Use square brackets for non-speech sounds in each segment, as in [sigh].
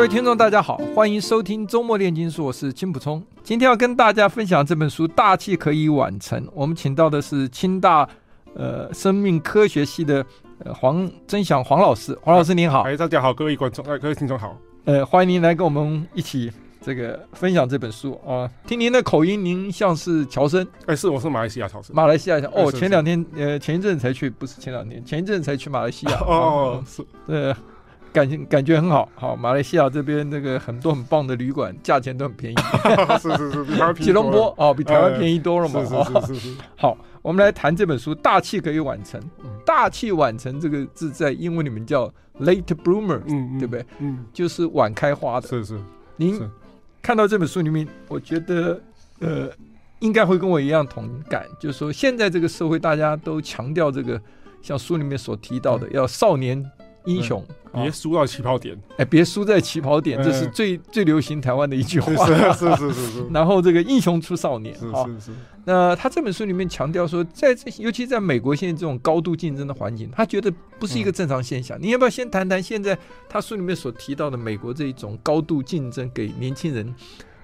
各位听众，大家好，欢迎收听周末炼金术，我是金普聪。今天要跟大家分享这本书《大器可以晚成》，我们请到的是清大呃生命科学系的呃黄曾祥黄老师。黄老师您好，哎，大家好，各位观众，哎，各位听众好，呃，欢迎您来跟我们一起这个分享这本书啊。听您的口音，您像是侨生，哎，是，我是马来西亚侨生，马来西亚哦，前两天呃前一阵才去，不是前两天，前一阵才去马来西亚哦，是，对。感觉感觉很好，好，马来西亚这边那个很多很棒的旅馆，价钱都很便宜。是 [laughs] 是是，比台湾便宜。吉隆坡哦，比台湾便宜多了 [laughs] 嘛。是是是是。[laughs] 好，我们来谈这本书《大器可以晚成》。大器晚成这个字在英文里面叫 late bloomer，嗯，对不对？嗯，就是晚开花的。是是。您看到这本书里面，我觉得呃，应该会跟我一样同感，就是说现在这个社会大家都强调这个，像书里面所提到的，要少年。英雄，别输到起跑点。哎，别输在起跑点，这是最最流行台湾的一句话。是是是是。[laughs] 然后这个英雄出少年。是是是。那他这本书里面强调说，在这尤其在美国现在这种高度竞争的环境，他觉得不是一个正常现象。你要不要先谈谈现在他书里面所提到的美国这一种高度竞争给年轻人？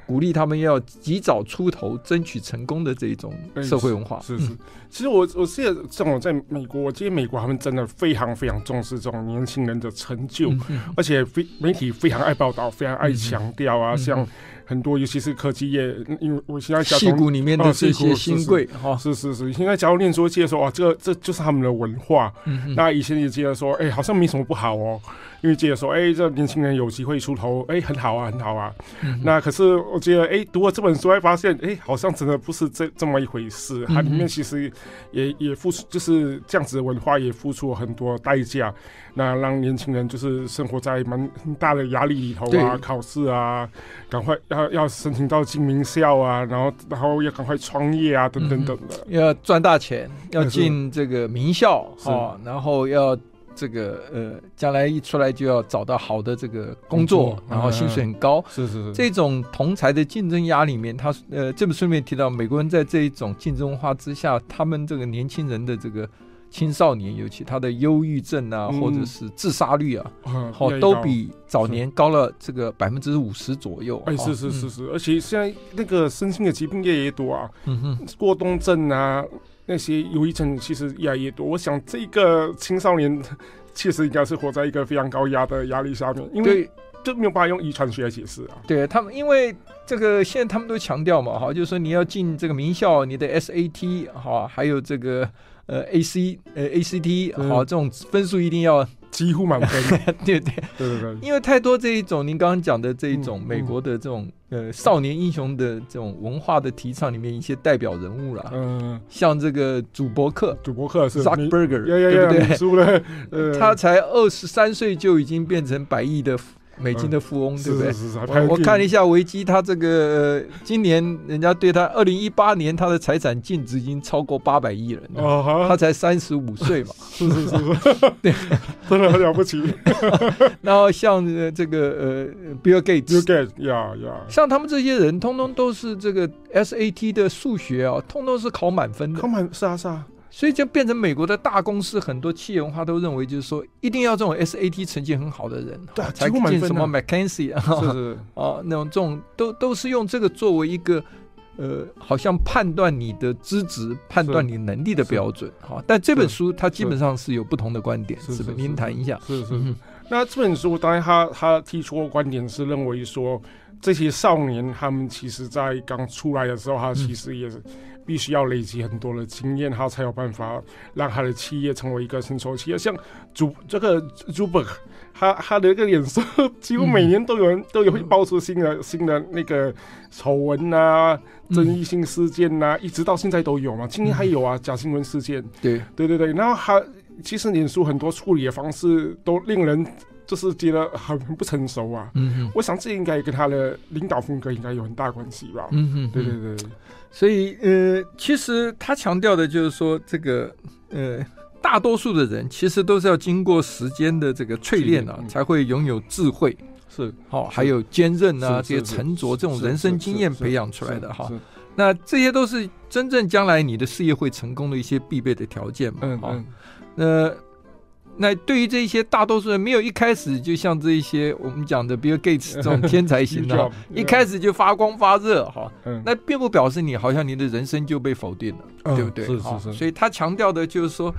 鼓励他们要及早出头，争取成功的这一种社会文化。是是，其实我我是这种在美国，我觉得美国他们真的非常非常重视这种年轻人的成就，而且非媒体非常爱报道，非常爱强调啊，像。很多，尤其是科技业，因为我现在讲矽谷里面的这些新贵哈，是是是，现在假如念书，记得说哇，这个这就是他们的文化。嗯、那以前也记得说，哎、欸，好像没什么不好哦，因为记得说，哎、欸，这年轻人有机会出头，哎、欸，很好啊，很好啊。嗯、那可是我觉得，哎、欸，读了这本书，会发现，哎、欸，好像真的不是这这么一回事。它里面其实也也付出，就是这样子的文化也付出了很多代价。那让年轻人就是生活在蛮大的压力里头啊，考试啊，赶快要要申请到进名校啊，然后然后要赶快创业啊，等等等的，嗯、要赚大钱，要进这个名校啊，然后要这个呃，将来一出来就要找到好的这个工作，然后薪水很高，是是是，这种同才的竞争压里面，他呃，这本书里面提到，美国人在这一种竞争文化之下，他们这个年轻人的这个。青少年尤其他的忧郁症啊，或者是自杀率啊，好都比早年高了这个百分之五十左右。哎，是是是是，而且现在那个身心的疾病越来越多啊，嗯哼，过动症啊，那些忧郁症其实越来越多。我想这个青少年 [laughs] 确实应该是活在一个非常高压的压力下面，因为就没有办法用遗传学来解释啊。对他们，因为这个现在他们都强调嘛，哈，就是说你要进这个名校，你的 SAT 哈，还有这个。呃，A C 呃 A C T 好，这种分数一定要几乎满分。[laughs] 对对对对对，因为太多这一种您刚刚讲的这一种美国的这种呃少年英雄的这种文化的提倡里面一些代表人物啦，嗯，像这个祖伯克，祖伯克是 Zuckerberg，对不对？输了，[laughs] 他才二十三岁就已经变成百亿的。美金的富翁，对不对？我我看了一下维基，他这个今年人家对他二零一八年他的财产净值已经超过八百亿了。哦，他才三十五岁嘛。是 [laughs] 是是，对，[laughs] 真的很了不起。[laughs] 然后像这个呃，Bill Gates，Bill Gates，呀呀，像他们这些人，通通都是这个 SAT 的数学啊，通通是考满分的。考满是啊是啊。所以就变成美国的大公司，很多企业文化都认为，就是说一定要这种 SAT 成绩很好的人，对，才进什么 McKinsey 啊，是是啊，那种这种都都是用这个作为一个呃，好像判断你的资质、判断你能力的标准。哈，但这本书它基本上是有不同的观点，是不是？您谈一下。是是是。那这本书当然他他提出的观点是认为说，这些少年他们其实在刚出来的时候，他其实也是。必须要累积很多的经验，他才有办法让他的企业成为一个成熟企业。像主这个祖伯克，他他的一个脸色，几乎每年都有人都有会爆出新的新的那个丑闻啊、争议性事件呐、啊，一直到现在都有嘛。今年还有啊，假新闻事件。对对对对，然后他其实脸书很多处理的方式都令人就是觉得很 [laughs] 很不成熟啊。嗯，我想这应该跟他的领导风格应该有很大关系吧。嗯嗯，对对对。所以呃，其实他强调的就是说，这个呃，大多数的人其实都是要经过时间的这个淬炼啊，才会拥有智慧。是，好，还有坚韧啊，这些沉着这种人生经验培养出来的哈。那这些都是真正将来你的事业会成功的一些必备的条件嘛。嗯嗯。那那对于这一些大多数人，没有一开始就像这一些我们讲的 Bill Gates [laughs] 这种天才型的，一开始就发光发热哈。那并不表示你好像你的人生就被否定了，对不对？是是是。所以他强调的就是说，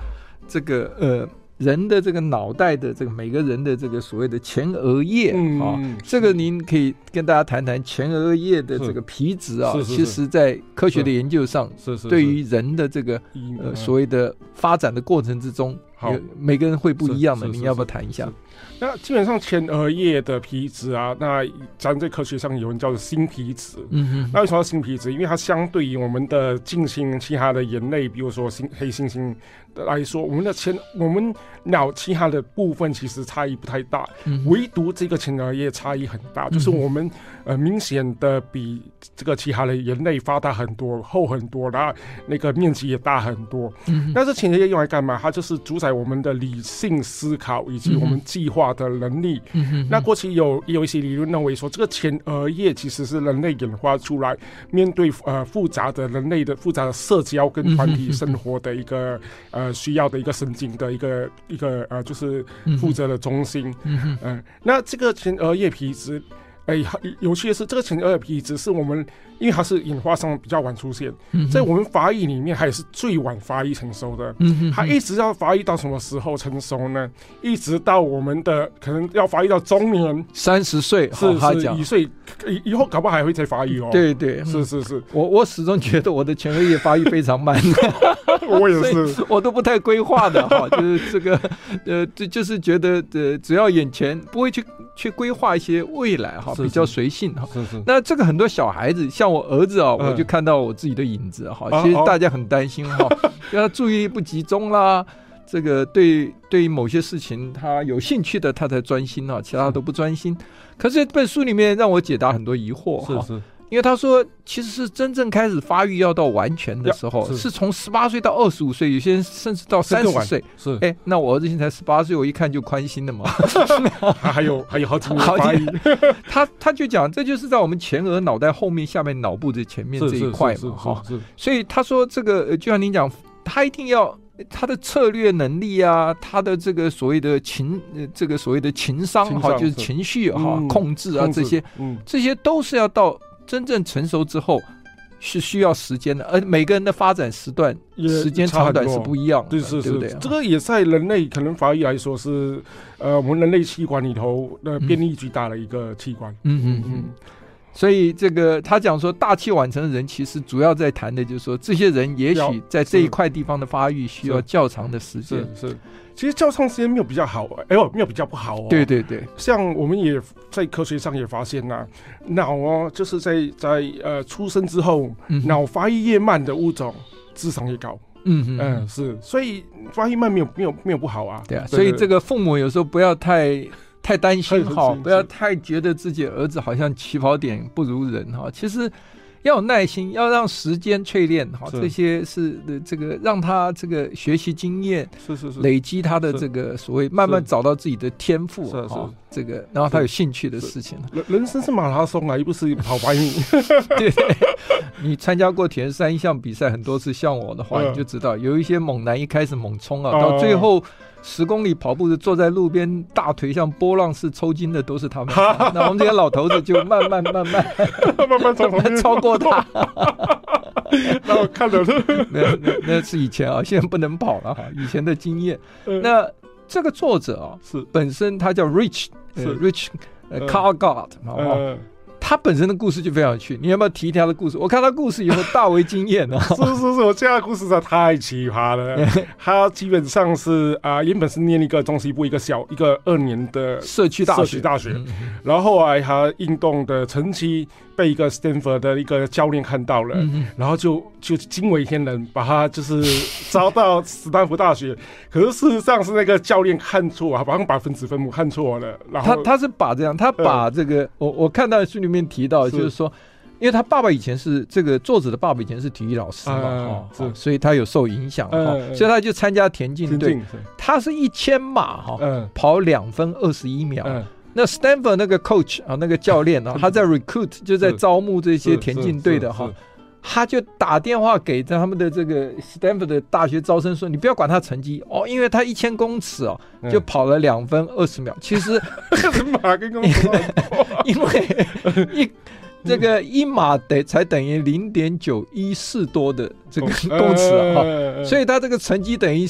这个呃。人的这个脑袋的这个每个人的这个所谓的前额叶啊，这个您可以跟大家谈谈前额叶的这个皮质啊，其实在科学的研究上，对于人的这个呃所谓的发展的过程之中，有每个人会不一样的，你要不要谈一下？那基本上前额叶的皮质啊，那咱在科学上有人叫做新皮质。嗯哼。那为什么叫新皮质？因为它相对于我们的近亲其他的人类，比如说猩黑猩猩来说，我们的前我们脑其他的部分其实差异不太大，嗯、唯独这个前额叶差异很大，就是我们呃明显的比这个其他的人类发达很多，厚很多，然后那个面积也大很多。嗯哼。但是前额叶用来干嘛？它就是主宰我们的理性思考以及我们计划的能力。嗯哼。那过去有有一些理论认为说，这个前额叶其实是人类演化出来面对呃复杂的人类的复杂的社交跟团体生活的一个呃。需要的一个神经的一个一个呃，就是负责的中心。嗯嗯，嗯，那这个前额叶皮质。哎，有趣的是，这个前额叶皮质是我们，因为它是演化上比较晚出现，在我们发育里面，还是最晚发育成熟的。嗯它一直要发育到什么时候成熟呢？一直到我们的可能要发育到中年，三十岁，是是一岁以以后，搞不好还会再发育哦。对对，是是是，我我始终觉得我的前额叶发育非常慢，[laughs] 我也是，我都不太规划的哈，就是这个呃，就就是觉得呃，只要眼前不会去。去规划一些未来哈，比较随性哈。是是。那这个很多小孩子，像我儿子啊，我就看到我自己的影子哈。其实大家很担心哈，[laughs] 要他注意力不集中啦，这个对对于某些事情他有兴趣的他才专心啊，其他都不专心。可是这本书里面让我解答很多疑惑哈。是是。因为他说，其实是真正开始发育要到完全的时候，是，是从十八岁到二十五岁，有些人甚至到三十岁。是，哎、欸，那我儿子现在十八岁，我一看就宽心了嘛。他 [laughs] 还有还有好几年发育。[laughs] 他他就讲，这就是在我们前额脑袋后面、下面脑部的前面这一块嘛，哈。所以他说，这个就像您讲，他一定要他的策略能力啊，他的这个所谓的情，这个所谓的情商哈，就是情绪哈、嗯、控制啊这些，嗯、这些都是要到。真正成熟之后是需要时间的，而每个人的发展时段、时间长短是不一样的，对是是？这个也在人类可能法医来说是，呃，我们人类器官里头的变异最大的一个器官。嗯嗯嗯。所以这个他讲说，大器晚成的人其实主要在谈的就是说，这些人也许在这一块地方的发育需要较长的时间。是。其实较长时间没有比较好，哎呦，没有比较不好哦。对对对，像我们也在科学上也发现呐、啊，脑哦，就是在在呃出生之后，脑发育越慢的物种，智商越高。嗯哼嗯，是，所以发育慢没有没有没有不好啊。对啊，所以这个父母有时候不要太太担心哈，不要太觉得自己儿子好像起跑点不如人哈，其实。要有耐心，要让时间淬炼，哈，这些是的，这个让他这个学习经验，是是是，累积他的这个所谓慢慢找到自己的天赋，是是，这个然后他有兴趣的事情。人人生是马拉松啊，又不是跑百米。[laughs] 对，你参加过铁人三项比赛很多次，像我的话，你就知道有一些猛男一开始猛冲啊，到最后。十公里跑步的，坐在路边，大腿像波浪式抽筋的都是他们。那我们这些老头子就慢慢慢慢慢慢超超过他。[laughs] 那我看着 [laughs] 那那那是以前啊，现在不能跑了哈。以前的经验。那这个作者啊，是本身他叫 Rich，是 Rich Carlgard 他本身的故事就非常有趣，你要不要提一提他的故事？我看他故事以后大为惊艳啊！[laughs] 是是是，我这样的故事实在太奇葩了。[laughs] 他基本上是啊、呃，原本是念一个中西部一个小一个二年的社区大学，社区大学，然后后来他运动的成绩被一个 Stanford 的一个教练看到了，嗯、然后就就惊为天人，把他就是招到斯坦福大学。[laughs] 可是事实上是那个教练看错啊，把把分子分母看错了。然后他他是把这样，他把这个、呃、我我看到书里面提到，就是说，因为他爸爸以前是这个作者的爸爸以前是体育老师嘛，哈、呃，所以他有受影响，哈、呃，所以他就参加田径队。他是一千码哈，呃、跑两分二十一秒。呃那 Stanford 那个 coach 啊，那个教练啊，[laughs] 他在 recruit 就在招募这些田径队的哈，他就打电话给他们的这个 Stanford 的大学招生说，你不要管他成绩哦，因为他一千公尺哦就跑了两分二十秒。其实 [laughs] 马跟公 [laughs] 因为一这个一码得才等于零点九一四多的这个公尺啊，哈，所以他这个成绩等于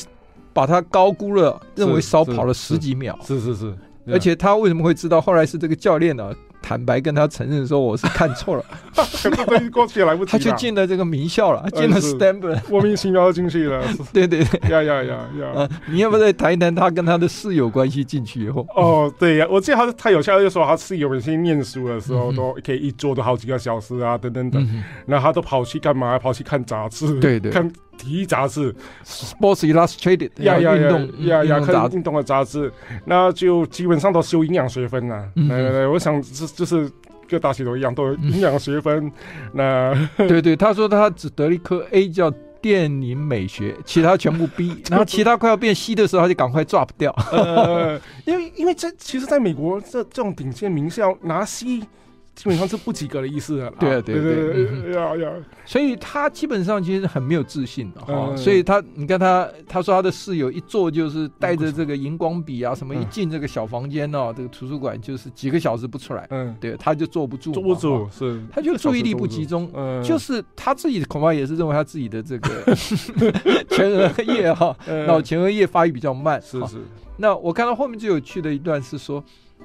把他高估了，认为少跑了十几秒。是是是。而且他为什么会知道？后来是这个教练呢、坦白跟他承认说：“我是看错了。[laughs] ”过去也来不及，他就进了这个名校了，进了 Stanford，莫名其妙进去了。[laughs] 对对对，呀呀呀呀！[laughs] 你要不要再谈一谈他跟他的室友关系进去以后？哦，对呀，我记得他他有笑就说他室友每天念书的时候都可以一坐都好几个小时啊，等等等。然后他都跑去干嘛？跑去看杂志，对对，看。体育杂志，Sports Illustrated，呀呀呀呀呀，看运动的杂志，那就基本上都修营养学分呐。对对对，我想是就是各大学都一样，都有营养学分。那 [laughs] 对对，他说他只得了一科 A，叫电影美学，其他全部 B。[laughs] 然后其他快要变 C 的时候，他就赶快 drop 掉。呃，因为因为这其实，在美国这这种顶尖名校拿 C。基本上是不及格的意思了。对啊，对对对，要要。所以他基本上其实很没有自信的哈。所以他，你看他，他说他的室友一坐就是带着这个荧光笔啊什么，一进这个小房间哦，这个图书馆就是几个小时不出来。嗯，对，他就坐不住。坐不住是。他就注意力不集中。嗯，就是他自己恐怕也是认为他自己的这个 [laughs] [laughs] 前额叶哈，脑前额叶发育比较慢。是是。那我看到后面最有趣的一段是说。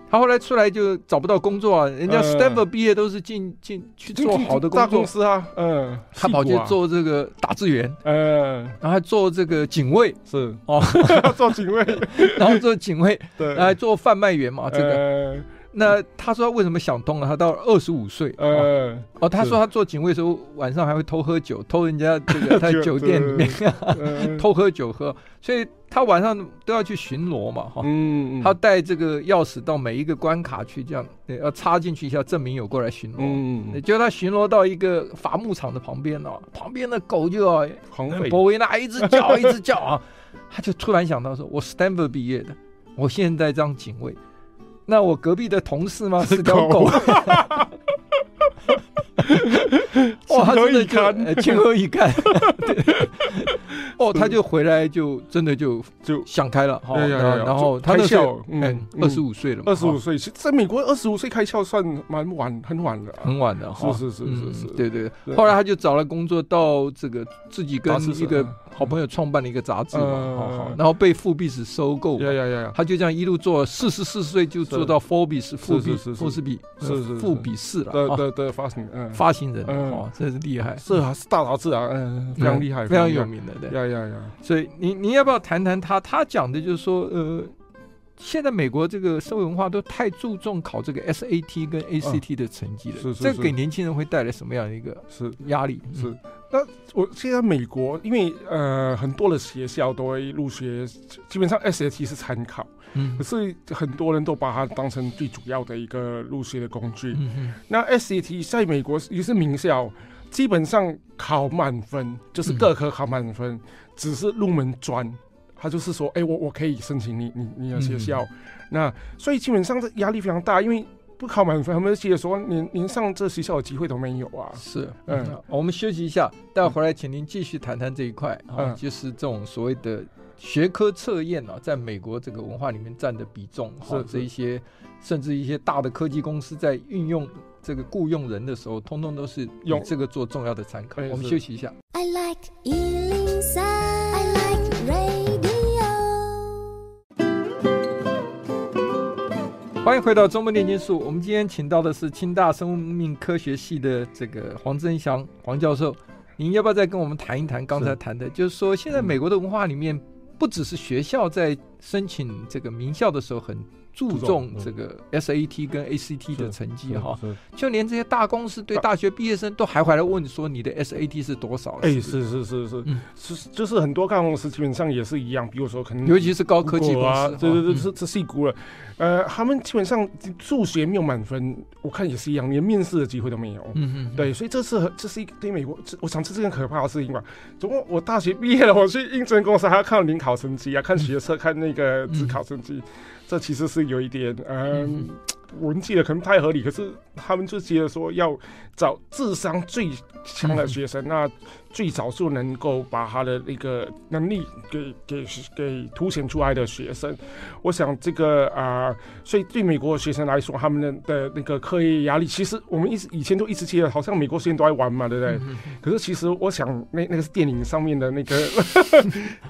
他后来出来就找不到工作啊，人家 Stanford 毕业都是进进去做好的工作，大公司啊，嗯，他跑去做这个打字员，嗯，然后做这个警卫，是。哦，[laughs] 做警卫，[laughs] 然后做警卫，[laughs] 对，还做贩卖员嘛，这个。那他说他为什么想通了？他到二十五岁，呃，哦，他说他做警卫的时候晚上还会偷喝酒，偷人家这个 [laughs] 在酒店里面 [laughs] 偷喝酒喝，所以他晚上都要去巡逻嘛，哈，嗯，他带这个钥匙到每一个关卡去，这样要插进去一下，证明有过来巡逻。嗯，结果他巡逻到一个伐木场的旁边哦，旁边的狗就要狂吠，博维纳一直叫 [laughs] 一直叫啊，他就突然想到说，我 Stanford 毕业的，我现在当警卫。那我隔壁的同事吗？是条狗。[laughs] 哇，他真的就情何以堪？[laughs] 哦，他就回来就真的就就想开了哈。然后他开窍，嗯，二十五岁了嘛。二十五岁，在美国二十五岁开窍算蛮晚，很晚的，很晚的哈。是是是是是，对对。后来他就找了工作，到这个自己跟一个好朋友创办了一个杂志嘛，然后被富比士收购。呀呀呀！他就这样一路做，四十四岁就做到富比士，富比富士，富比是是富比士了。对对对，发行嗯，发行人哦，真是厉害，是啊，是大杂志啊，嗯，非常厉害，非常有名的，对。呀呀呀！所以你你要不要谈谈他？他讲的就是说，呃，现在美国这个社会文化都太注重考这个 SAT 跟 ACT 的成绩了，是是，这给年轻人会带来什么样的一个是压力？是。那我现在美国，因为呃很多的学校都会入学，基本上 SAT 是参考，嗯，可是很多人都把它当成最主要的一个入学的工具。嗯哼，那 SAT 在美国也是名校，基本上考满分，就是各科考满分，嗯、只是入门专，他就是说，哎、欸，我我可以申请你你你的学校，嗯、那所以基本上这压力非常大，因为。不考满分，他们说连连上这学校的机会都没有啊。是，嗯，我们休息一下，待会回来，请您继续谈谈这一块啊，就是这种所谓的学科测验啊，在美国这个文化里面占的比重，是这一些，甚至一些大的科技公司在运用这个雇佣人的时候，通通都是用这个做重要的参考。我们休息一下。I like 欢迎回到中文炼金术。我们今天请到的是清大生命科学系的这个黄增祥黄教授。您要不要再跟我们谈一谈刚才谈的？就是说，现在美国的文化里面，不只是学校在申请这个名校的时候很注重这个 SAT 跟 ACT 的成绩哈，就连这些大公司对大学毕业生都还回来问说你的 SAT 是多少？哎，是是？是是，是就是很多大公司基本上也是一样，比如说可能尤其是高科技公司，对对对，这这细估了，呃，他们基本上数学没有满分，我看也是一样，连面试的机会都没有。嗯嗯，对，所以这是这是一个对美国，我想这是件可怕的事情吧。总共我大学毕业了，我去应征公司还要看联考成绩啊，看学测，看那个自考成绩。这其实是有一点，嗯，文记的可能不太合理，可是他们就觉得说要找智商最强的学生，那。最早就能够把他的那个能力给给给凸显出来的学生，我想这个啊、呃，所以对美国的学生来说，他们的的那个课业压力，其实我们一直以前都一直记得，好像美国学生都爱玩嘛，对不对？嗯、可是其实我想，那那个是电影上面的那个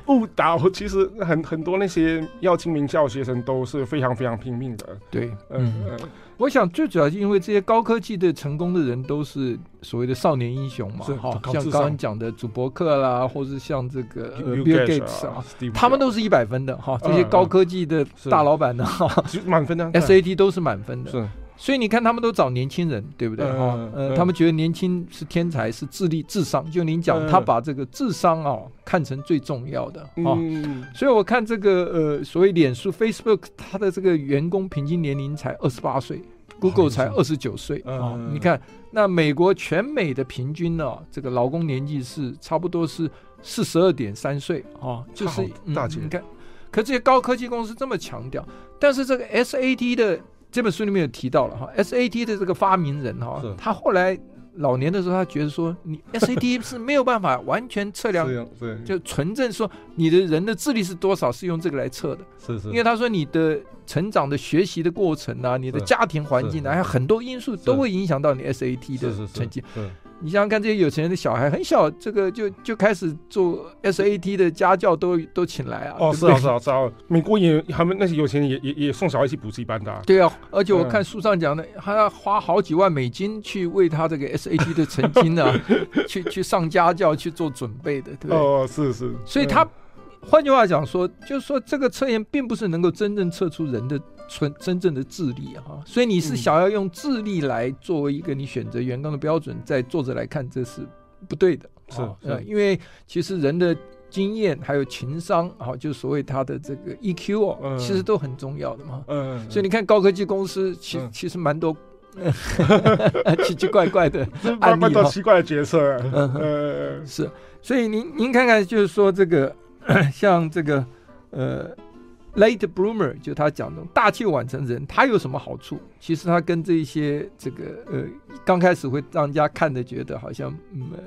误导，其实很很多那些要进名校的学生都是非常非常拼命的。对，嗯嗯。嗯我想最主要是因为这些高科技的成功的人都是所谓的少年英雄嘛，哈，像刚刚讲的祖伯克啦，或是像这个 Bill Gates 啊，他们都是一百分的哈，这些高科技的大老板呢哈，满分的，SAT 都是满分的。所以你看，他们都找年轻人，对不对？哈、嗯，呃，嗯、他们觉得年轻是天才，是智力、智商。就您讲，他把这个智商哦看成最重要的啊。嗯、所以我看这个呃，所谓脸书 Facebook，它的这个员工平均年龄才二十八岁，Google 才二十九岁啊。嗯、你看，那美国全美的平均呢，这个劳工年纪是差不多是四十二点三岁啊，就是大姐、嗯。你看，可这些高科技公司这么强调，但是这个 SAT 的。这本书里面有提到了哈，SAT 的这个发明人哈，他后来老年的时候，他觉得说，你 SAT 是没有办法完全测量，就纯正说你的人的智力是多少，是用这个来测的。是是，因为他说你的成长的学习的过程啊，你的家庭环境啊，还有很多因素都会影响到你 SAT 的成绩。你想想看，这些有钱人的小孩很小，这个就就开始做 SAT 的家教都都请来啊。哦，是啊，是啊，是啊。美国也他们那些有钱人也也也送小孩去补习班的。啊对啊，而且我看书上讲的，他要花好几万美金去为他这个 SAT 的成绩呢，[laughs] 去去上家教去做准备的，对不对？哦，是是。所以他换句话讲说，就是说这个测验并不是能够真正测出人的。纯真正的智力哈，所以你是想要用智力来作为一个你选择员工的标准，在作者来看这是不对的，是呃，因为其实人的经验还有情商啊，就所谓他的这个 EQ 哦，其实都很重要的嘛。嗯，所以你看高科技公司，其其实蛮多 [laughs] 奇奇怪怪的 [laughs] 案例，蛮多奇怪的角色。嗯，是，所以您您看看，就是说这个 [coughs] 像这个呃。Late bloomer 就他讲的大器晚成人，他有什么好处？其实他跟这些这个呃，刚开始会让人家看的觉得好像没、嗯、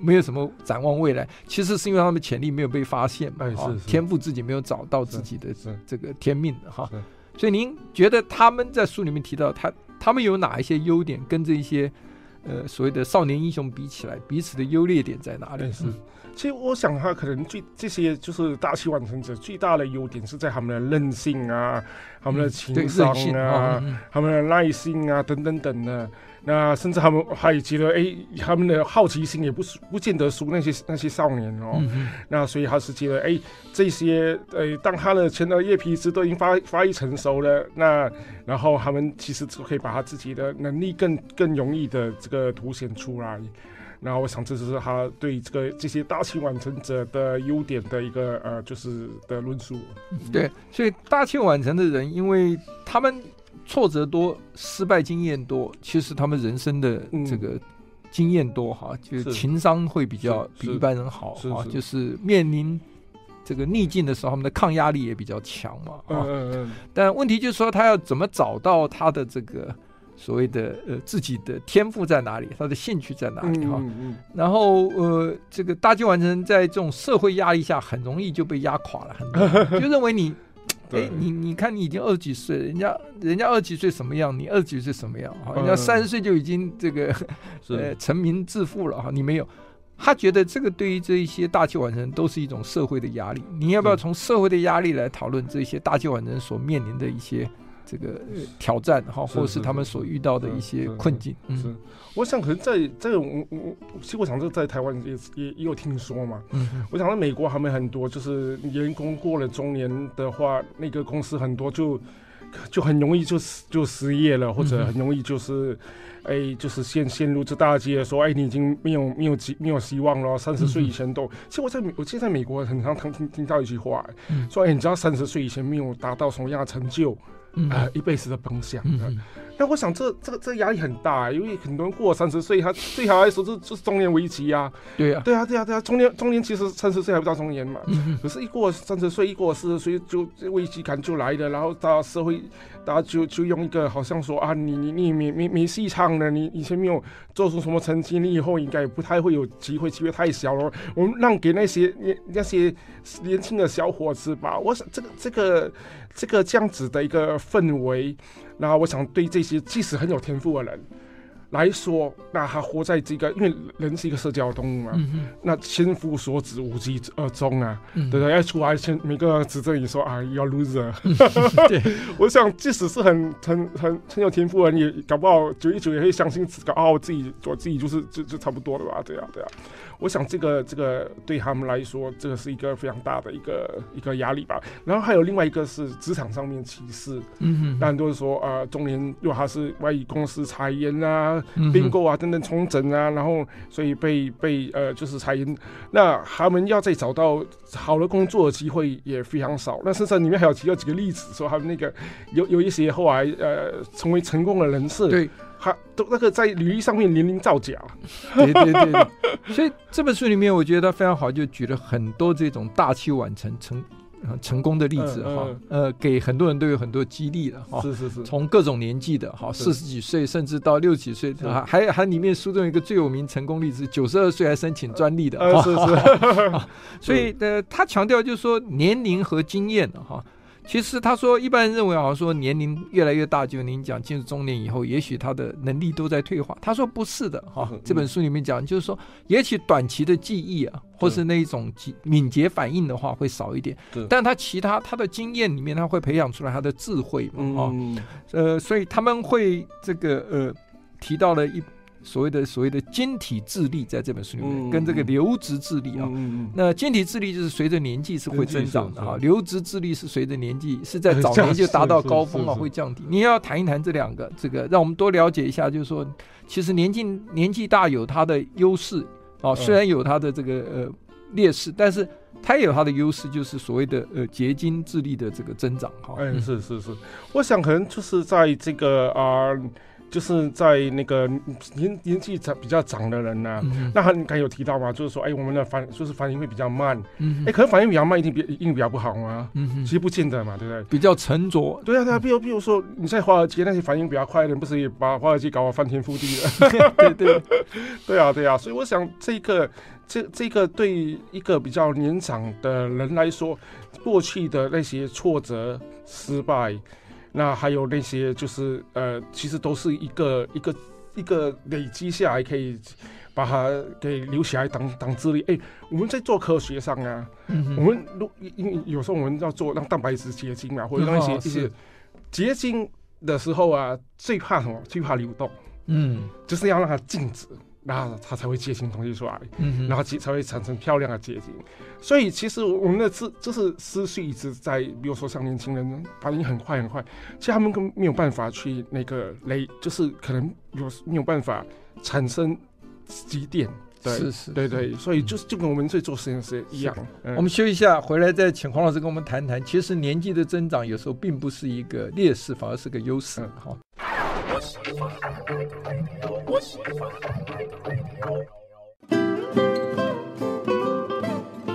没有什么展望未来，其实是因为他们潜力没有被发现嘛，哈，天赋自己没有找到自己的这个天命哈。所以您觉得他们在书里面提到他他们有哪一些优点，跟这一些呃所谓的少年英雄比起来，彼此的优劣点在哪里？是。其实我想，他可能最这些就是大器晚成者最大的优点是在他们的韧性啊，他们的情商啊，嗯、他们的耐心啊等等等的。那甚至他们还觉得，哎，他们的好奇心也不不见得输那些那些少年哦。嗯、那所以他是觉得，哎，这些，呃，当他的前额叶皮质都已经发发育成熟了，那然后他们其实就可以把他自己的能力更更容易的这个凸显出来。那我想，这就是他对这个这些大器晚成者的优点的一个呃，就是的论述。对，所以大器晚成的人，因为他们挫折多、失败经验多，其实他们人生的这个经验多哈，嗯、就是情商会比较比一般人好啊，就是面临这个逆境的时候，他们的抗压力也比较强嘛。嗯嗯嗯。但问题就是说，他要怎么找到他的这个。所谓的呃自己的天赋在哪里，他的兴趣在哪里哈？嗯嗯、然后呃这个大器晚成在这种社会压力下很容易就被压垮了，很多 [laughs] 就认为你，[laughs] 哎你你看你已经二十几岁，人家人家二十几岁什么样，你二十几岁什么样？哈，人家三十岁就已经这个 [laughs] 呃成名致富了哈，你没有，他觉得这个对于这一些大器晚成都是一种社会的压力。你要不要从社会的压力来讨论这些大器晚成所面临的一些？这个挑战哈，或者是他们所遇到的一些困境。是，我想可能在在我我，其实我想这在台湾也也也有听说嘛。嗯，我想在美国他们很多就是员工过了中年的话，那个公司很多就就很容易就就失业了，或者很容易就是。哎，就是陷陷入这大街，说哎，你已经没有没有希没有希望了。三十岁以前都，嗯、其实我在美，我记得在美国很常听听听到一句话，嗯、说哎，你知道三十岁以前没有达到什么样的成就，啊、嗯呃，一辈子的梦想。嗯那我想这这个这个压力很大，因为很多人过三十岁，他对他来说这这是中年危机啊。对呀，对啊，对啊，对啊，中年中年其实三十岁还不到中年嘛。嗯、可是，一过三十岁，一过四十岁，就危机感就来了。然后，大家社会，大家就就用一个好像说啊，你你你没没没戏唱了，你以前没有做出什么成绩，你以后应该也不太会有机会，机会太小了。我们让给那些年那些年轻的小伙子吧。我想这个这个这个这样子的一个氛围。然后我想对这些即使很有天赋的人来说，那他活在这个，因为人是一个社交动物嘛，嗯、那千夫所指，无疾而终啊，嗯、对不对？要出来先每个指责你说啊，要 loser。[laughs] 对，我想即使是很很很很有天赋的人，也搞不好久一久也会相信自个哦，自己我自己就是就就差不多了吧？对啊，对啊。我想这个这个对他们来说，这个是一个非常大的一个一个压力吧。然后还有另外一个是职场上面歧视，嗯哼，那很多人说啊、呃，中年如果他是万一公司裁员啊、并购、啊等等重整啊，然后所以被被呃就是裁员，那他们要再找到好的工作的机会也非常少。那甚至里面还有提到几个例子，说他们那个有有一些后来呃成为成功的人士，对。他都那个在履历上面年龄造假，[laughs] 对对对，对，所以这本书里面我觉得他非常好，就举了很多这种大器晚成成成功的例子哈，呃，给很多人都有很多激励的哈，是是是，从各种年纪的哈，四十几岁甚至到六十几岁，还还里面书中有一个最有名成功例子，九十二岁还申请专利的，是是，[laughs] [laughs] 所以呃，他强调就是说年龄和经验哈。其实他说，一般人认为好像说年龄越来越大，就您讲进入中年以后，也许他的能力都在退化。他说不是的哈，这本书里面讲，就是说，也许短期的记忆啊，或是那一种敏捷反应的话会少一点，但他其他他的经验里面，他会培养出来他的智慧嘛啊，呃，所以他们会这个呃提到了一。所谓的所谓的晶体智力，在这本书里面，跟这个流质智力啊，那晶体智力就是随着年纪是会增长的哈，流质智力是随着年纪是在 [laughs] 早年就达到高峰啊，会降低。你要谈一谈这两个，这个让我们多了解一下，就是说，其实年纪年纪大有它的优势啊，虽然有它的这个呃劣势，但是它也有它的优势，就是所谓的呃结晶智力的这个增长哈。嗯，是是是，我想可能就是在这个啊。就是在那个年年纪长比较长的人呢、啊，嗯、那他刚才有提到嘛，就是说，哎，我们的反就是反应会比较慢，哎，可能反应比较慢一定比一定比较不好吗？嗯哼，其实不见得嘛，对不对？比较沉着，对啊对啊，比如比如说你在华尔街那些反应比较快的人，不是也把华尔街搞得翻天覆地了？对对 [laughs] 对啊对啊，所以我想这个这这个对一个比较年长的人来说，过去的那些挫折失败。那还有那些就是呃，其实都是一个一个一个累积下来，可以把它给留起来当当资历。哎，我们在做科学上啊，嗯、我们如因为有时候我们要做让蛋白质结晶啊，或者让一些、哦、一些结晶的时候啊，最怕什么？最怕流动。嗯，就是要让它静止。那它才会结晶东西出来，嗯、然后才会产生漂亮的结晶。所以其实我们的思就是思绪一直在，比如说像年轻人反应很快很快，其实他们根本没有办法去那个雷，就是可能有没有办法产生积电。对，是是，对对，所以就是就跟我们在做实验室一样。我们休息一下，回来再请黄老师跟我们谈谈。其实年纪的增长有时候并不是一个劣势，反而是个优势。好。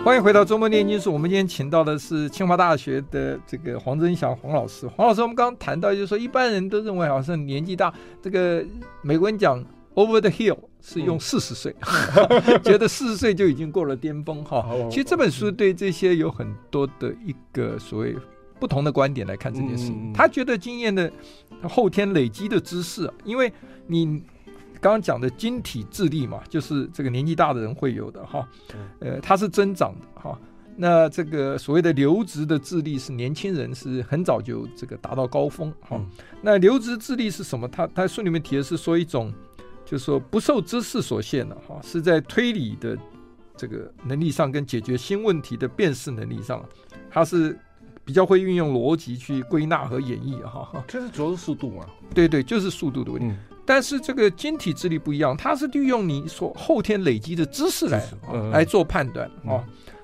欢迎回到周末念经书。我们今天请到的是清华大学的这个黄增祥黄老师。黄老师，我们刚刚谈到，就是说一般人都认为好像年纪大，这个美国人讲 over the hill 是用四十岁，嗯、[laughs] 觉得四十岁就已经过了巅峰哈。[laughs] 其实这本书对这些有很多的一个所谓不同的观点来看这件事。他觉得经验的后天累积的知识，因为你。刚刚讲的晶体智力嘛，就是这个年纪大的人会有的哈，呃，它是增长的哈。那这个所谓的流质的智力是年轻人是很早就这个达到高峰哈。那流质智力是什么？他他书里面提的是说一种，就是说不受知识所限的哈，是在推理的这个能力上跟解决新问题的辨识能力上，它是比较会运用逻辑去归纳和演绎哈。这是主要是速度嘛？对对，就是速度的问题。嗯、但是这个晶体智力不一样，它是利用你所后天累积的知识来、嗯、来做判断啊。嗯、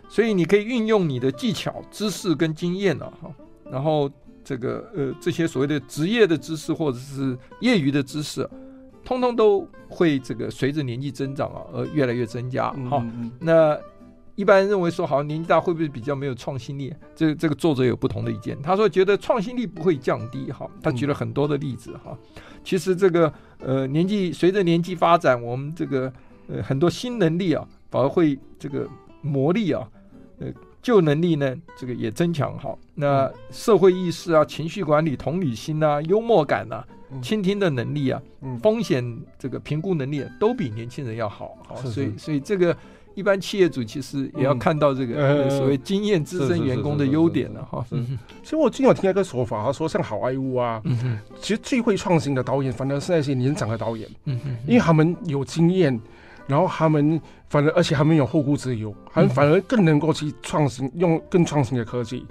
所以你可以运用你的技巧、知识跟经验啊哈。然后这个呃这些所谓的职业的知识或者是业余的知识，通通都会这个随着年纪增长啊而越来越增加哈。那一般人认为说，好像年纪大会不会比较没有创新力？这这个作者有不同的意见。他说觉得创新力不会降低哈。他举了很多的例子哈。其实这个呃年纪随着年纪发展，我们这个呃很多新能力啊反而会这个磨砺啊，呃旧能力呢这个也增强哈。那社会意识啊、情绪管理、同理心啊、幽默感啊、倾听的能力啊、风险这个评估能力啊，都比年轻人要好。好，所以所以这个。一般企业主其实也要看到这个所谓经验资深员工的优点了哈。所以我经常听一个说法，他说像好莱坞啊，其实最会创新的导演反而是那些年长的导演，因为他们有经验，然后他们反而而且他们有后顾之忧，他们反而更能够去创新，用更创新的科技。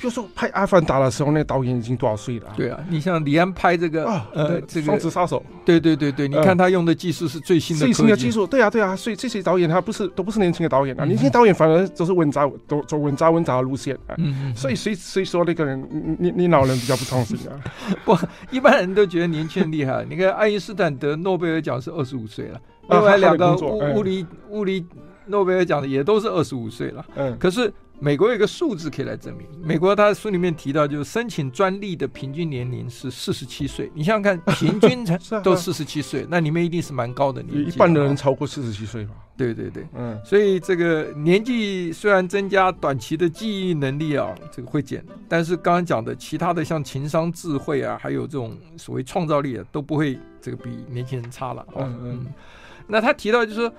就说拍《阿凡达》的时候，那导演已经多少岁了？对啊，你像李安拍这个呃，这个《双子杀手》，对对对对，你看他用的技术是最新的最新的技术，对啊对啊，所以这些导演他不是都不是年轻的导演啊，年轻导演反而都是稳扎都走稳扎稳扎的路线啊。所以谁谁说那个人你你老人比较不创新啊？[laughs] 不，一般人都觉得年轻人厉害。你看爱因斯坦得诺贝尔奖是二十五岁了，另外两个物物理物理诺贝尔奖的也都是二十五岁了。嗯，可是。美国有一个数字可以来证明，美国他书里面提到，就是申请专利的平均年龄是四十七岁。你想想看，[laughs] 平均才都四十七岁，那里面一定是蛮高的年纪。一半的人超过四十七岁吧？对对对，嗯。所以这个年纪虽然增加，短期的记忆能力啊，这个会减，但是刚刚讲的其他的像情商、智慧啊，还有这种所谓创造力啊，都不会这个比年轻人差了。嗯嗯。那他提到就是说，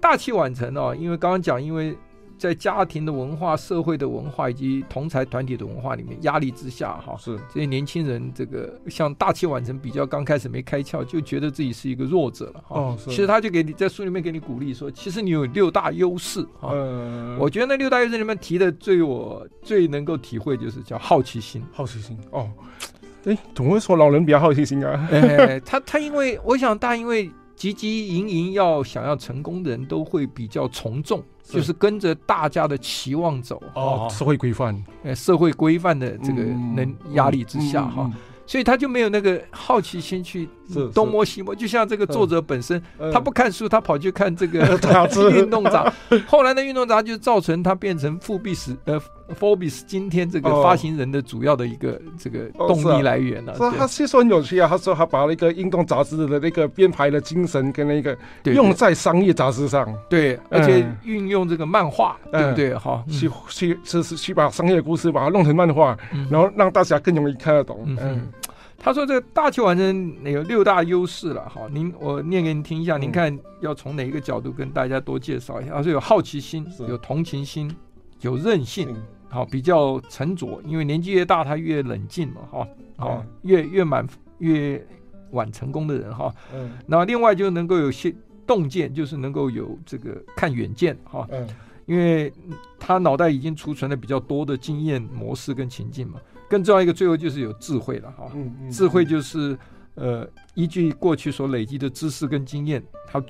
大器晚成哦，因为刚刚讲，因为。在家庭的文化、社会的文化以及同才团体的文化里面，压力之下，哈，是这些年轻人，这个像大器晚成，比较刚开始没开窍，就觉得自己是一个弱者了，哈。哦，其实他就给你在书里面给你鼓励说，其实你有六大优势，哈。嗯。我觉得那六大优势里面提的最我最能够体会，就是叫好奇心。好奇心。哦。哎，总会说老人比较好奇心啊？哎，他他因为我想大因为。汲汲营营要想要成功的人都会比较从众，是就是跟着大家的期望走。哦，社会规范，呃，社会规范的这个能压力之下哈。所以他就没有那个好奇心去东摸西摸，就像这个作者本身，他不看书，他跑去看这个 [laughs] [laughs] 运动杂。后来的运动杂就造成他变成富比斯呃 Forbes 今天这个发行人的主要的一个这个动力来源了。他其实很有趣啊，他说他把那个运动杂志的那个编排的精神跟那个用在商业杂志上，对，而且运用这个漫画，对不对？哈，去去是是去把商业故事把它弄成漫画，然后让大家更容易看得懂。嗯。他说：“这个大器晚成有六大优势了，好，您我念给您听一下，您看要从哪一个角度跟大家多介绍一下。他说有好奇心，有同情心，有韧性，好，比较沉着，因为年纪越大他越冷静嘛，哈，好，越越满越晚成功的人哈，嗯，那另外就能够有些洞见，就是能够有这个看远见，哈，嗯，因为他脑袋已经储存了比较多的经验模式跟情境嘛。”更重要一个，最后就是有智慧了哈。嗯嗯、智慧就是呃，依据过去所累积的知识跟经验，他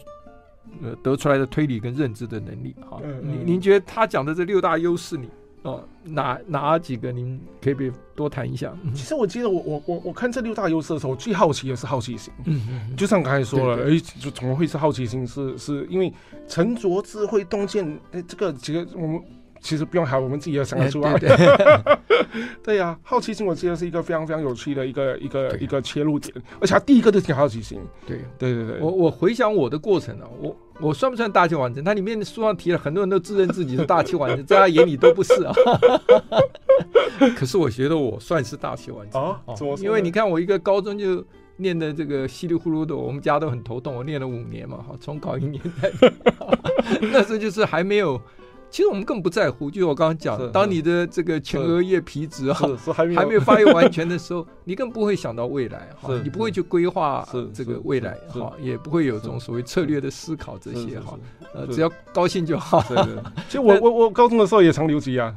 呃得出来的推理跟认知的能力哈。您、嗯嗯、您觉得他讲的这六大优势里哦，哪哪几个您可以不多谈一下？其实我记得我我我我看这六大优势的时候，我最好奇的是好奇心。嗯嗯，就像刚才说了，哎，就怎么会是好奇心？是是因为沉着、智慧、洞见，哎，这个几个我们。其实不用喊，我们自己也想得出来。对呀，[laughs] 好奇心我觉得是一个非常非常有趣的一个一个一个切入点，而且他第一个就挺好奇心。对对对对，我我回想我的过程呢，我我算不算大器晚成？他里面书上提了很多人都自认自己是大器晚成，在他眼里都不是啊。[laughs] 可是我觉得我算是大器晚成啊，因为你看我一个高中就念的这个稀里糊涂的，我们家都很头痛，我念了五年嘛，哈，重考一年代，[laughs] 那时候就是还没有。其实我们更不在乎，就是我刚刚讲，当你的这个前额叶皮质哈还没有 [laughs] 发育完全的时候，[laughs] 你更不会想到未来哈，你不会去规划这个未来哈，也不会有这种所谓策略的思考这些哈，呃，只要高兴就好。[laughs] 其实我我我高中的时候也常留级啊，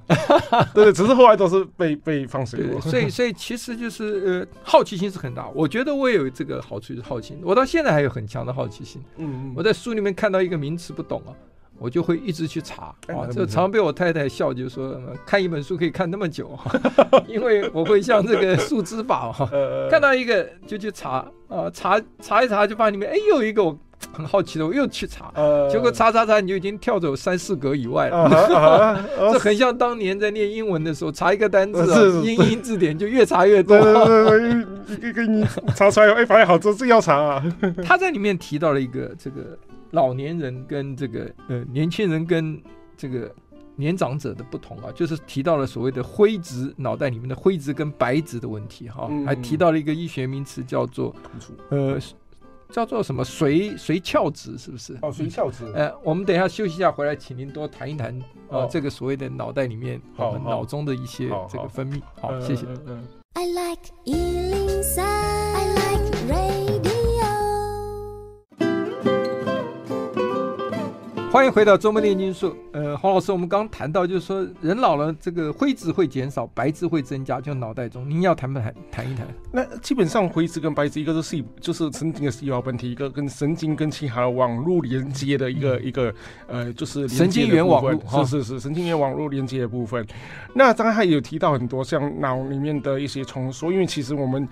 对对，只是后来都是被被放水。所以所以其实就是呃，好奇心是很大。我觉得我也有这个好处，就是好奇心，我到现在还有很强的好奇心。嗯，我在书里面看到一个名词不懂啊。我就会一直去查。啊，这常被我太太笑，就说看一本书可以看那么久，[laughs] 因为我会像这个树枝法哈，[laughs] 看到一个就去查啊，查查一查就发现里面哎又一个我很好奇的，我又去查，结果查查查你就已经跳走三四格以外了，[laughs] 这很像当年在念英文的时候查一个单词，英英字典就越查越多，给给你查出来哎发现好多字要查啊，他在里面提到了一个这个。老年人跟这个呃年轻人跟这个年长者的不同啊，就是提到了所谓的灰质脑袋里面的灰质跟白质的问题哈，还提到了一个医学名词叫做呃叫做什么髓髓鞘质是不是？哦，髓鞘质。呃，我们等一下休息一下回来，请您多谈一谈啊这个所谓的脑袋里面我们脑中的一些这个分泌。好，谢谢。I like 欢迎回到周末炼金术。呃，黄老师，我们刚刚谈到，就是说人老了，这个灰质会减少，白质会增加，就脑袋中，您要谈不谈？谈一谈。那基本上灰质跟白质，一个是细，就是神经的细胞本体，一个跟神经跟其他网络连接的一个、嗯、一个呃，就是神经元网络，是是是，神经元网络连接的部分。那刚才还有提到很多像脑里面的一些重说，因为其实我们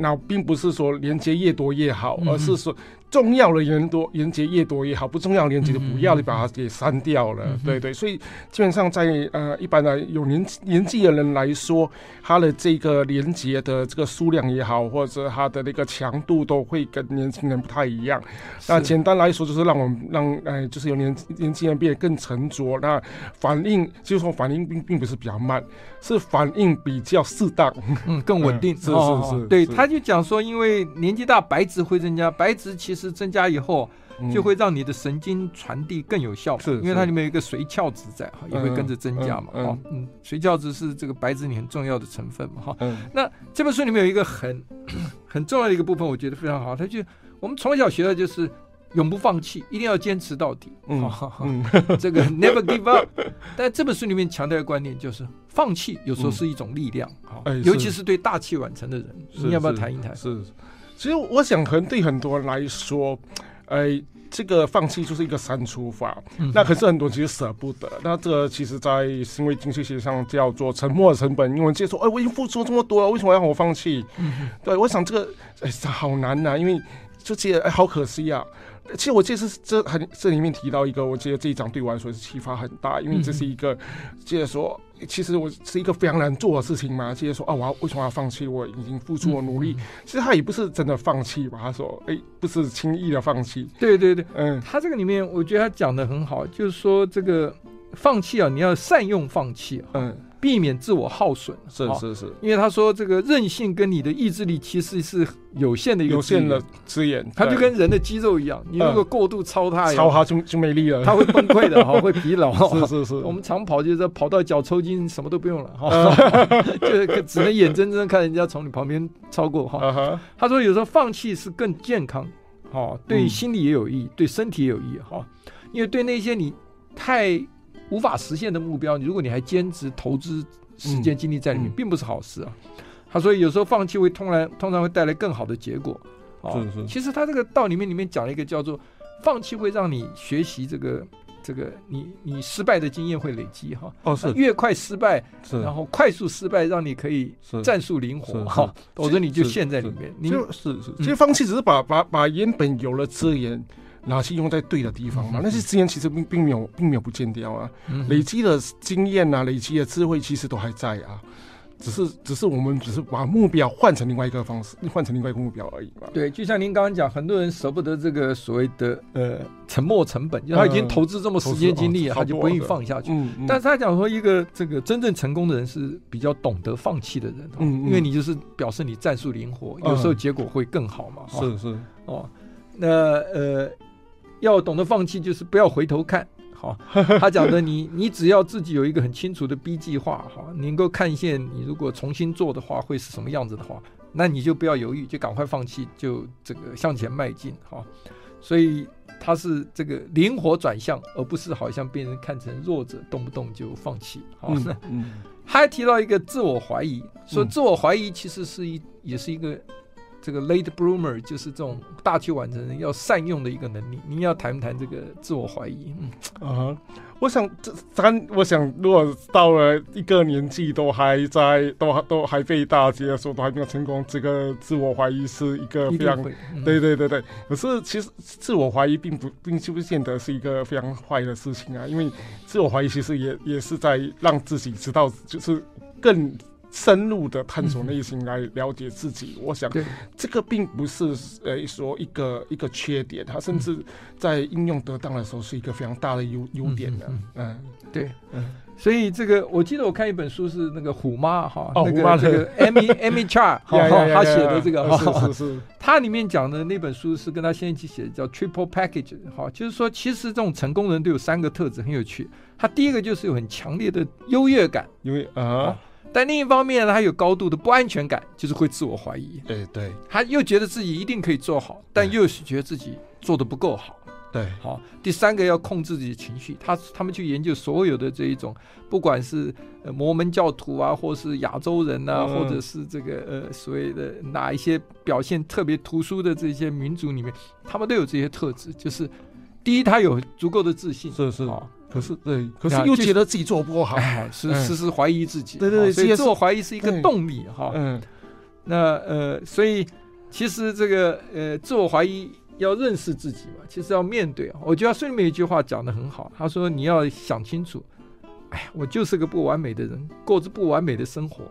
脑并不是说连接越多越好，而是说。重要的人多，连接越多越好；不重要的连接就不要，你把它给删掉了。嗯、对对，所以基本上在呃一般的有年年纪的人来说，他的这个连接的这个数量也好，或者他的那个强度都会跟年轻人不太一样。那简单来说，就是让我们让呃就是有年年轻人变得更沉着，那反应就是说反应并并不是比较慢，是反应比较适当，嗯，更稳定。[laughs] 嗯、是是是，对，他就讲说，因为年纪大，白质会增加，白质其实。是增加以后，就会让你的神经传递更有效，是因为它里面有一个髓鞘质在，哈，也会跟着增加嘛，哈，嗯，髓鞘质是这个白质里很重要的成分嘛，哈，那这本书里面有一个很 [coughs] 很重要的一个部分，我觉得非常好，它就我们从小学的就是永不放弃，一定要坚持到底，嗯，[laughs] 这个 never [laughs] give up，但这本书里面强调的观念就是放弃有时候是一种力量，哈，尤其是对大器晚成的人，你要不要谈一谈？是。其实我想，可能对很多人来说，呃，这个放弃就是一个删除法。嗯、那可是很多人其实舍不得。那这个其实，在行为经济学上叫做沉没成本。因为接受，哎，我已经付出了这么多了，为什么要让我放弃？嗯、对，我想这个，哎，好难呐、啊，因为就觉得，哎，好可惜呀、啊。其实我这次这很这里面提到一个，我觉得这一章对我来说是启发很大，因为这是一个，接着说，其实我是一个非常难做的事情嘛。接着说啊，我要为什么要放弃？我已经付出了努力。其实他也不是真的放弃吧？他说，哎，不是轻易的放弃。对对对，嗯，他这个里面我觉得他讲的很好，就是说这个放弃啊，你要善用放弃，嗯。避免自我耗损，是是是，因为他说这个韧性跟你的意志力其实是有限的一个有限的资源，它就跟人的肌肉一样，你如果过度操它，操它就就没力了，它会崩溃的 [laughs] 哈，会疲劳。是是是，我们长跑就是跑到脚抽筋，什么都不用了哈，[laughs] 就只能眼睁睁看人家从你旁边超过哈。他说有时候放弃是更健康，哈，对心理也有益，对身体也有益哈，因为对那些你太。无法实现的目标，如果你还坚持投资时间精力在里面，并不是好事啊。他说有时候放弃会通然通常会带来更好的结果。是是。其实他这个道里面里面讲了一个叫做放弃会让你学习这个这个你你失败的经验会累积哈。哦是。越快失败，然后快速失败，让你可以战术灵活哈，否则你就陷在里面。就是是。其实放弃只是把把把原本有了资源。拿去用在对的地方嘛？那些资源其实并并没有并没有不见掉啊，累积的经验啊，累积的智慧其实都还在啊，只是只是我们只是把目标换成另外一个方式，换成另外一个目标而已嘛。对，就像您刚刚讲，很多人舍不得这个所谓的呃沉没成本，就他已经投资这么时间精力，他就不愿意放下去。嗯，但是他讲说，一个这个真正成功的人是比较懂得放弃的人，嗯，因为你就是表示你战术灵活，有时候结果会更好嘛。是是哦，那呃。要懂得放弃，就是不要回头看，好。[laughs] 他讲的你，你只要自己有一个很清楚的 B 计划，哈，你能够看见你如果重新做的话会是什么样子的话，那你就不要犹豫，就赶快放弃，就这个向前迈进，哈。所以他是这个灵活转向，而不是好像被人看成弱者，动不动就放弃。好，嗯 [laughs] 嗯、他还提到一个自我怀疑，说自我怀疑其实是一也是一个。这个 late bloomer 就是这种大器晚成人要善用的一个能力。您要谈不谈这个自我怀疑？嗯啊，我想这咱我想，如果到了一个年纪都还在，都都还被大家说都还没有成功，这个自我怀疑是一个非常，嗯、对对对对。可是其实自我怀疑并不并不见得是一个非常坏的事情啊，因为自我怀疑其实也也是在让自己知道，就是更。深入的探索内心来了解自己，嗯、我想这个并不是呃说一个一个缺点，它甚至在应用得当的时候是一个非常大的优优点的。嗯，嗯。对，嗯，所以这个我记得我看一本书是那个虎妈哈，哦、那个这个 Amy [laughs] Amy Chua [laughs] 哈，他写的这个哈，是是是，他里面讲的那本书是跟他先生一起写的，叫 Triple Package 哈，就是说其实这种成功人都有三个特质，很有趣。他第一个就是有很强烈的优越感，因为啊。但另一方面呢，他有高度的不安全感，就是会自我怀疑。对对，他又觉得自己一定可以做好，但又是觉得自己做的不够好。对，好。第三个要控制自己的情绪。他他们去研究所有的这一种，不管是呃摩门教徒啊，或是亚洲人呐、啊，嗯、或者是这个呃所谓的哪一些表现特别突出的这些民族里面，他们都有这些特质。就是第一，他有足够的自信。是是。可是对，可是又觉得自己做不够好，哎，是时时怀疑自己。对对对，所以自我怀疑是一个动力哈。嗯，那呃，所以其实这个呃，自我怀疑要认识自己嘛，其实要面对。我觉得书里面有一句话讲的很好，他说你要想清楚，哎，我就是个不完美的人，过着不完美的生活，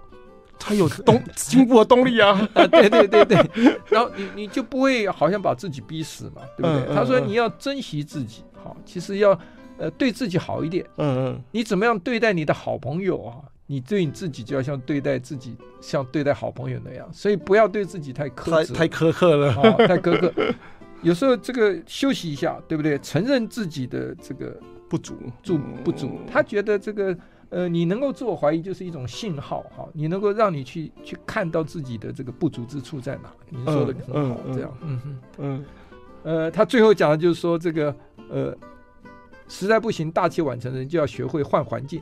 才有动进步的动力啊。[laughs] 啊，对对对对，[laughs] 然后你你就不会好像把自己逼死嘛，对不对？他说你要珍惜自己，好，其实要。呃，对自己好一点。嗯嗯，你怎么样对待你的好朋友啊？你对你自己就要像对待自己，像对待好朋友那样。所以不要对自己太苛责，太苛刻了，太苛刻。[laughs] 有时候这个休息一下，对不对？承认自己的这个不足，足不足。他觉得这个呃，你能够自我怀疑就是一种信号哈，你能够让你去去看到自己的这个不足之处在哪。你说的很好，这样。嗯嗯嗯。呃，他最后讲的就是说这个呃。实在不行，大器晚成的人就要学会换环境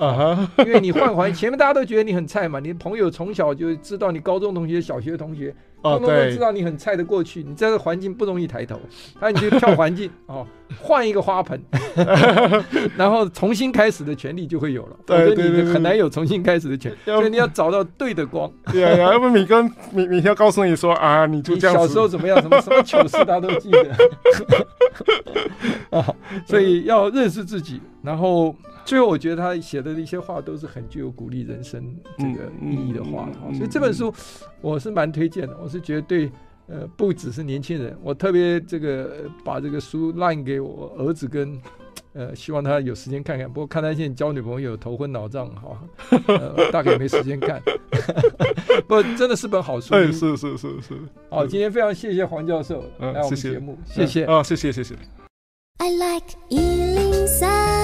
啊！哈，[laughs] 因为你换环，前面大家都觉得你很菜嘛，你的朋友从小就知道你高中同学、小学同学，他们都知道你很菜的过去，你在这个环境不容易抬头，那你就跳环境哦，[laughs] 换一个花盆，[laughs] 然后重新开始的权利就会有了。对对对，很难有重新开始的权利，所以你要找到对的光。对啊，要不每个每每天要告诉你说啊，你就这样，小时候怎么样，什么什么糗事，他都记得。啊，所以要认识自己，然后最后我觉得他写的一些话都是很具有鼓励人生这个意义的话，嗯嗯、所以这本书我是蛮推荐的。我是觉得对，呃，不只是年轻人，我特别这个把这个书 line 给我儿子跟，呃，希望他有时间看看。不过看他现在交女朋友头昏脑胀，哈、呃，大概没时间看。[laughs] 不，真的是本好书。是是是是是。好，今天非常谢谢黄教授来我们节目，谢谢。啊，谢谢谢谢。I like